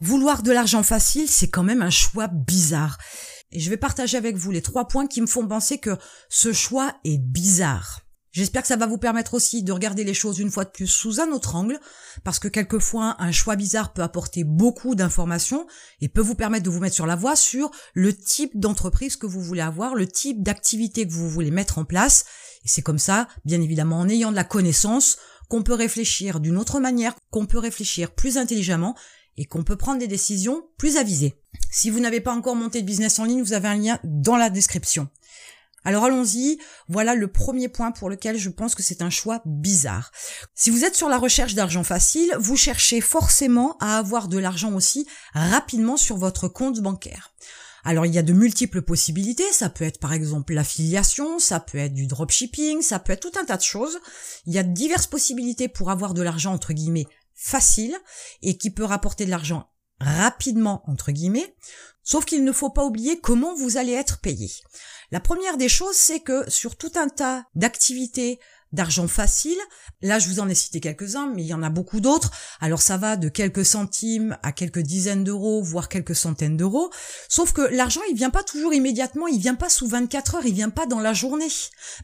Vouloir de l'argent facile, c'est quand même un choix bizarre. Et je vais partager avec vous les trois points qui me font penser que ce choix est bizarre. J'espère que ça va vous permettre aussi de regarder les choses une fois de plus sous un autre angle, parce que quelquefois un choix bizarre peut apporter beaucoup d'informations et peut vous permettre de vous mettre sur la voie sur le type d'entreprise que vous voulez avoir, le type d'activité que vous voulez mettre en place. Et c'est comme ça, bien évidemment, en ayant de la connaissance, qu'on peut réfléchir d'une autre manière, qu'on peut réfléchir plus intelligemment et qu'on peut prendre des décisions plus avisées. Si vous n'avez pas encore monté de business en ligne, vous avez un lien dans la description. Alors allons-y, voilà le premier point pour lequel je pense que c'est un choix bizarre. Si vous êtes sur la recherche d'argent facile, vous cherchez forcément à avoir de l'argent aussi rapidement sur votre compte bancaire. Alors il y a de multiples possibilités, ça peut être par exemple l'affiliation, ça peut être du dropshipping, ça peut être tout un tas de choses. Il y a diverses possibilités pour avoir de l'argent entre guillemets facile et qui peut rapporter de l'argent rapidement entre guillemets, sauf qu'il ne faut pas oublier comment vous allez être payé. La première des choses, c'est que sur tout un tas d'activités d'argent facile. Là, je vous en ai cité quelques-uns, mais il y en a beaucoup d'autres. Alors ça va de quelques centimes à quelques dizaines d'euros, voire quelques centaines d'euros. Sauf que l'argent, il vient pas toujours immédiatement, il vient pas sous 24 heures, il vient pas dans la journée.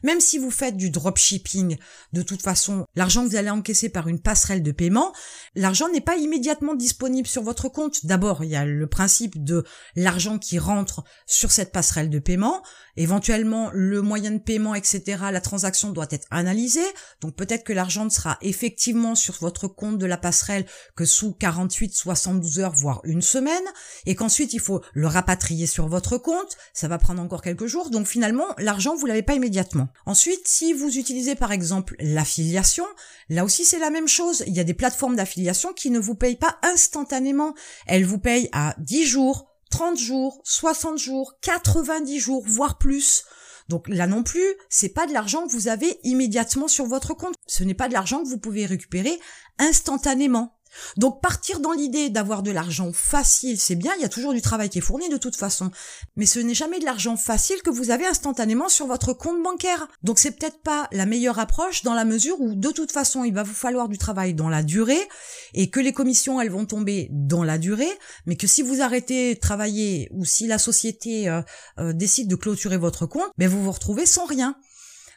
Même si vous faites du dropshipping, de toute façon, l'argent que vous allez encaisser par une passerelle de paiement, l'argent n'est pas immédiatement disponible sur votre compte. D'abord, il y a le principe de l'argent qui rentre sur cette passerelle de paiement. Éventuellement, le moyen de paiement, etc., la transaction doit être analysée. Donc peut-être que l'argent ne sera effectivement sur votre compte de la passerelle que sous 48, 72 heures, voire une semaine. Et qu'ensuite, il faut le rapatrier sur votre compte. Ça va prendre encore quelques jours. Donc finalement, l'argent, vous l'avez pas immédiatement. Ensuite, si vous utilisez par exemple l'affiliation, là aussi c'est la même chose. Il y a des plateformes d'affiliation qui ne vous payent pas instantanément. Elles vous payent à 10 jours, 30 jours, 60 jours, 90 jours, voire plus. Donc là non plus, c'est pas de l'argent que vous avez immédiatement sur votre compte. Ce n'est pas de l'argent que vous pouvez récupérer instantanément. Donc partir dans l'idée d'avoir de l'argent facile, c'est bien, il y a toujours du travail qui est fourni de toute façon, mais ce n'est jamais de l'argent facile que vous avez instantanément sur votre compte bancaire. Donc c'est peut-être pas la meilleure approche dans la mesure où de toute façon il va vous falloir du travail dans la durée et que les commissions elles vont tomber dans la durée, mais que si vous arrêtez de travailler ou si la société euh, euh, décide de clôturer votre compte, ben vous vous retrouvez sans rien.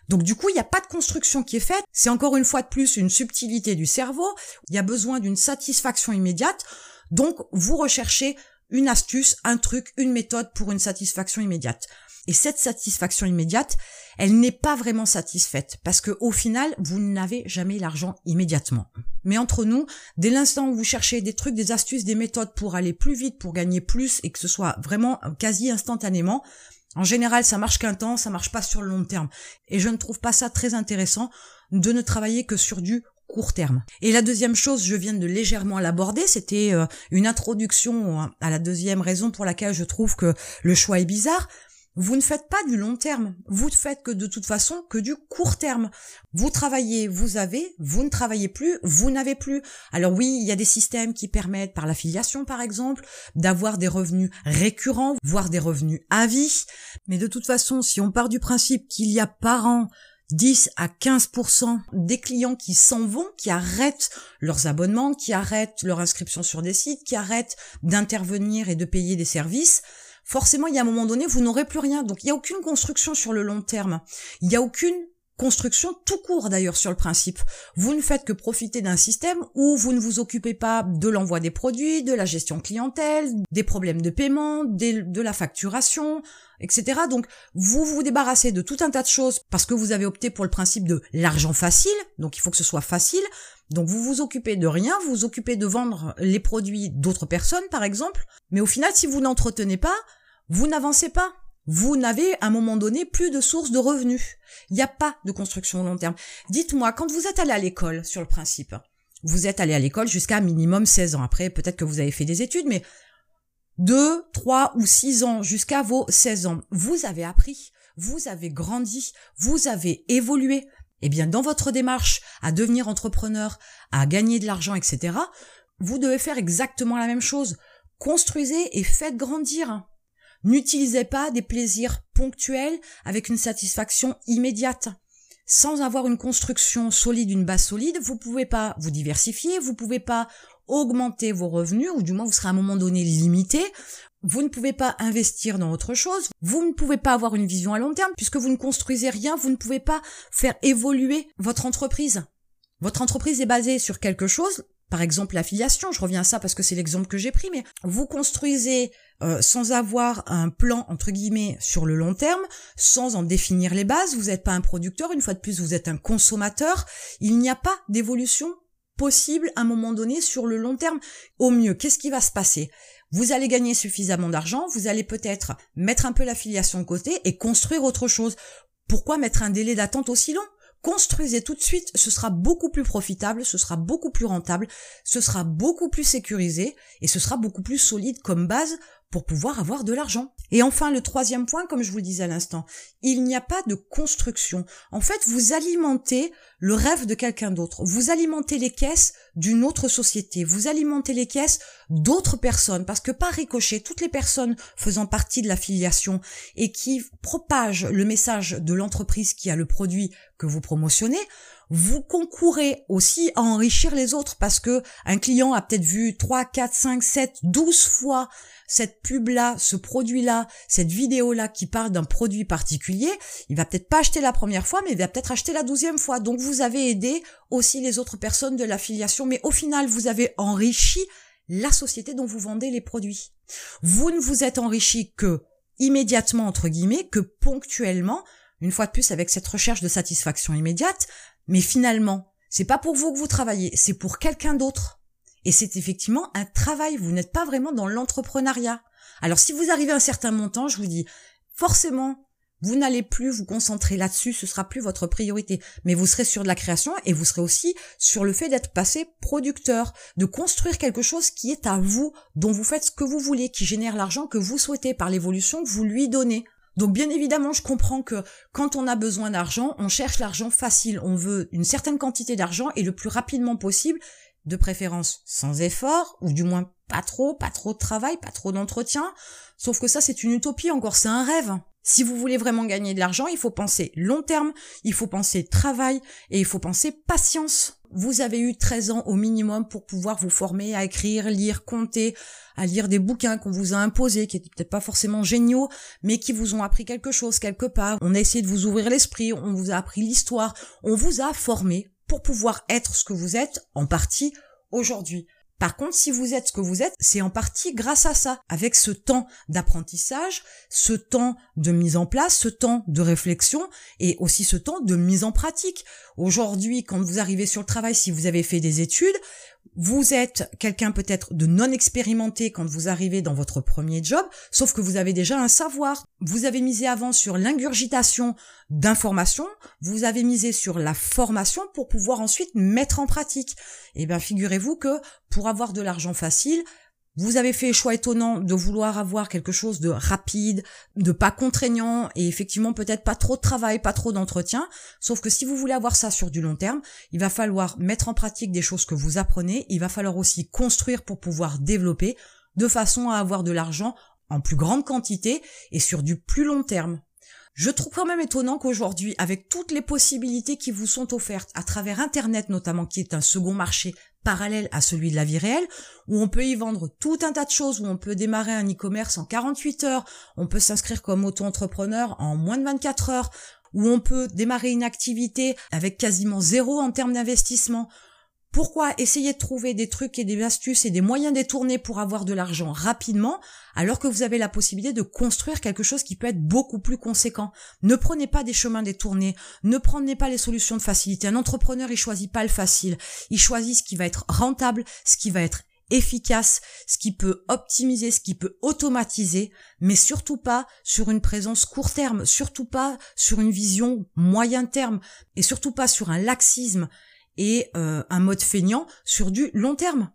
Donc du coup, il n'y a pas de construction qui est faite. C'est encore une fois de plus une subtilité du cerveau. Il y a besoin d'une satisfaction immédiate. Donc vous recherchez une astuce, un truc, une méthode pour une satisfaction immédiate. Et cette satisfaction immédiate, elle n'est pas vraiment satisfaite parce que au final, vous n'avez jamais l'argent immédiatement. Mais entre nous, dès l'instant où vous cherchez des trucs, des astuces, des méthodes pour aller plus vite, pour gagner plus et que ce soit vraiment quasi instantanément, en général, ça marche qu'un temps, ça marche pas sur le long terme. Et je ne trouve pas ça très intéressant de ne travailler que sur du court terme. Et la deuxième chose, je viens de légèrement l'aborder, c'était euh, une introduction à la deuxième raison pour laquelle je trouve que le choix est bizarre. Vous ne faites pas du long terme. Vous ne faites que de toute façon que du court terme. Vous travaillez, vous avez, vous ne travaillez plus, vous n'avez plus. Alors oui, il y a des systèmes qui permettent, par l'affiliation par exemple, d'avoir des revenus récurrents, voire des revenus à vie. Mais de toute façon, si on part du principe qu'il y a par an 10 à 15% des clients qui s'en vont, qui arrêtent leurs abonnements, qui arrêtent leur inscription sur des sites, qui arrêtent d'intervenir et de payer des services, forcément, il y a un moment donné, vous n'aurez plus rien. Donc, il n'y a aucune construction sur le long terme. Il n'y a aucune construction tout court d'ailleurs sur le principe. Vous ne faites que profiter d'un système où vous ne vous occupez pas de l'envoi des produits, de la gestion clientèle, des problèmes de paiement, de la facturation, etc. Donc vous vous débarrassez de tout un tas de choses parce que vous avez opté pour le principe de l'argent facile, donc il faut que ce soit facile. Donc vous vous occupez de rien, vous vous occupez de vendre les produits d'autres personnes par exemple, mais au final si vous n'entretenez pas, vous n'avancez pas. Vous n'avez à un moment donné plus de sources de revenus. Il n'y a pas de construction long terme. Dites-moi, quand vous êtes allé à l'école, sur le principe, vous êtes allé à l'école jusqu'à minimum 16 ans. Après, peut-être que vous avez fait des études, mais 2, 3 ou 6 ans jusqu'à vos 16 ans, vous avez appris, vous avez grandi, vous avez évolué. Eh bien, dans votre démarche à devenir entrepreneur, à gagner de l'argent, etc., vous devez faire exactement la même chose. Construisez et faites grandir. N'utilisez pas des plaisirs ponctuels avec une satisfaction immédiate. Sans avoir une construction solide, une base solide, vous pouvez pas vous diversifier, vous pouvez pas augmenter vos revenus, ou du moins vous serez à un moment donné limité. Vous ne pouvez pas investir dans autre chose, vous ne pouvez pas avoir une vision à long terme, puisque vous ne construisez rien, vous ne pouvez pas faire évoluer votre entreprise. Votre entreprise est basée sur quelque chose, par exemple l'affiliation, je reviens à ça parce que c'est l'exemple que j'ai pris, mais vous construisez euh, sans avoir un plan entre guillemets sur le long terme, sans en définir les bases, vous n'êtes pas un producteur, une fois de plus vous êtes un consommateur, il n'y a pas d'évolution possible à un moment donné sur le long terme. Au mieux, qu'est-ce qui va se passer? Vous allez gagner suffisamment d'argent, vous allez peut-être mettre un peu l'affiliation de côté et construire autre chose. Pourquoi mettre un délai d'attente aussi long? Construisez tout de suite, ce sera beaucoup plus profitable, ce sera beaucoup plus rentable, ce sera beaucoup plus sécurisé et ce sera beaucoup plus solide comme base pour pouvoir avoir de l'argent. Et enfin, le troisième point, comme je vous le disais à l'instant, il n'y a pas de construction. En fait, vous alimentez le rêve de quelqu'un d'autre. Vous alimentez les caisses d'une autre société. Vous alimentez les caisses d'autres personnes. Parce que par ricochet, toutes les personnes faisant partie de l'affiliation et qui propagent le message de l'entreprise qui a le produit que vous promotionnez, vous concourez aussi à enrichir les autres parce que un client a peut-être vu 3, 4, 5, 7, 12 fois cette pub-là, ce produit-là, cette vidéo-là qui parle d'un produit particulier, il va peut-être pas acheter la première fois, mais il va peut-être acheter la douzième fois. Avez aidé aussi les autres personnes de l'affiliation, mais au final, vous avez enrichi la société dont vous vendez les produits. Vous ne vous êtes enrichi que immédiatement, entre guillemets, que ponctuellement, une fois de plus avec cette recherche de satisfaction immédiate, mais finalement, c'est pas pour vous que vous travaillez, c'est pour quelqu'un d'autre. Et c'est effectivement un travail, vous n'êtes pas vraiment dans l'entrepreneuriat. Alors si vous arrivez à un certain montant, je vous dis, forcément, vous n'allez plus vous concentrer là-dessus, ce sera plus votre priorité, mais vous serez sur de la création et vous serez aussi sur le fait d'être passé producteur, de construire quelque chose qui est à vous, dont vous faites ce que vous voulez, qui génère l'argent que vous souhaitez par l'évolution que vous lui donnez. Donc bien évidemment, je comprends que quand on a besoin d'argent, on cherche l'argent facile. On veut une certaine quantité d'argent et le plus rapidement possible, de préférence sans effort, ou du moins pas trop, pas trop de travail, pas trop d'entretien. Sauf que ça, c'est une utopie encore, c'est un rêve. Si vous voulez vraiment gagner de l'argent, il faut penser long terme, il faut penser travail et il faut penser patience. Vous avez eu 13 ans au minimum pour pouvoir vous former à écrire, lire, compter, à lire des bouquins qu'on vous a imposés, qui étaient peut-être pas forcément géniaux, mais qui vous ont appris quelque chose quelque part. On a essayé de vous ouvrir l'esprit, on vous a appris l'histoire, on vous a formé pour pouvoir être ce que vous êtes en partie aujourd'hui. Par contre, si vous êtes ce que vous êtes, c'est en partie grâce à ça, avec ce temps d'apprentissage, ce temps de mise en place, ce temps de réflexion et aussi ce temps de mise en pratique. Aujourd'hui, quand vous arrivez sur le travail, si vous avez fait des études, vous êtes quelqu'un peut-être de non expérimenté quand vous arrivez dans votre premier job, sauf que vous avez déjà un savoir. Vous avez misé avant sur l'ingurgitation d'informations, vous avez misé sur la formation pour pouvoir ensuite mettre en pratique. Eh bien figurez-vous que pour avoir de l'argent facile, vous avez fait le choix étonnant de vouloir avoir quelque chose de rapide, de pas contraignant et effectivement peut-être pas trop de travail, pas trop d'entretien. Sauf que si vous voulez avoir ça sur du long terme, il va falloir mettre en pratique des choses que vous apprenez. Il va falloir aussi construire pour pouvoir développer de façon à avoir de l'argent en plus grande quantité et sur du plus long terme. Je trouve quand même étonnant qu'aujourd'hui, avec toutes les possibilités qui vous sont offertes à travers Internet notamment, qui est un second marché parallèle à celui de la vie réelle, où on peut y vendre tout un tas de choses, où on peut démarrer un e-commerce en 48 heures, on peut s'inscrire comme auto-entrepreneur en moins de 24 heures, où on peut démarrer une activité avec quasiment zéro en termes d'investissement, pourquoi essayer de trouver des trucs et des astuces et des moyens détournés pour avoir de l'argent rapidement alors que vous avez la possibilité de construire quelque chose qui peut être beaucoup plus conséquent? Ne prenez pas des chemins détournés, ne prenez pas les solutions de facilité. Un entrepreneur, il choisit pas le facile, il choisit ce qui va être rentable, ce qui va être efficace, ce qui peut optimiser, ce qui peut automatiser, mais surtout pas sur une présence court terme, surtout pas sur une vision moyen terme, et surtout pas sur un laxisme et euh, un mode feignant sur du long terme.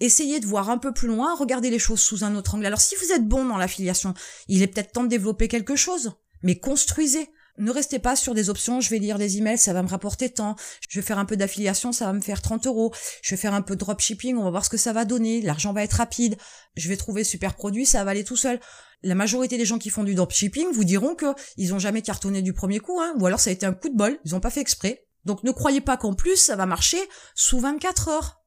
Essayez de voir un peu plus loin, regardez les choses sous un autre angle. Alors si vous êtes bon dans l'affiliation, il est peut-être temps de développer quelque chose, mais construisez. Ne restez pas sur des options, je vais lire des emails, ça va me rapporter tant, je vais faire un peu d'affiliation, ça va me faire 30 euros, je vais faire un peu de dropshipping, on va voir ce que ça va donner, l'argent va être rapide, je vais trouver super produit, ça va aller tout seul. La majorité des gens qui font du dropshipping vous diront que ils ont jamais cartonné du premier coup, hein, ou alors ça a été un coup de bol, ils ont pas fait exprès, donc ne croyez pas qu'en plus ça va marcher sous 24 heures.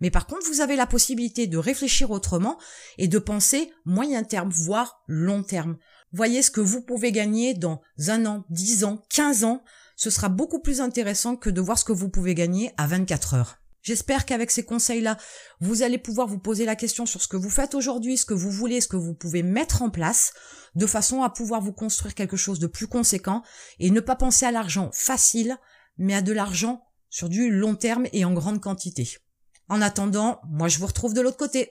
Mais par contre, vous avez la possibilité de réfléchir autrement et de penser moyen terme, voire long terme. Voyez ce que vous pouvez gagner dans un an, dix ans, quinze ans. Ce sera beaucoup plus intéressant que de voir ce que vous pouvez gagner à 24 heures. J'espère qu'avec ces conseils-là, vous allez pouvoir vous poser la question sur ce que vous faites aujourd'hui, ce que vous voulez, ce que vous pouvez mettre en place, de façon à pouvoir vous construire quelque chose de plus conséquent et ne pas penser à l'argent facile, mais à de l'argent sur du long terme et en grande quantité. En attendant, moi je vous retrouve de l'autre côté.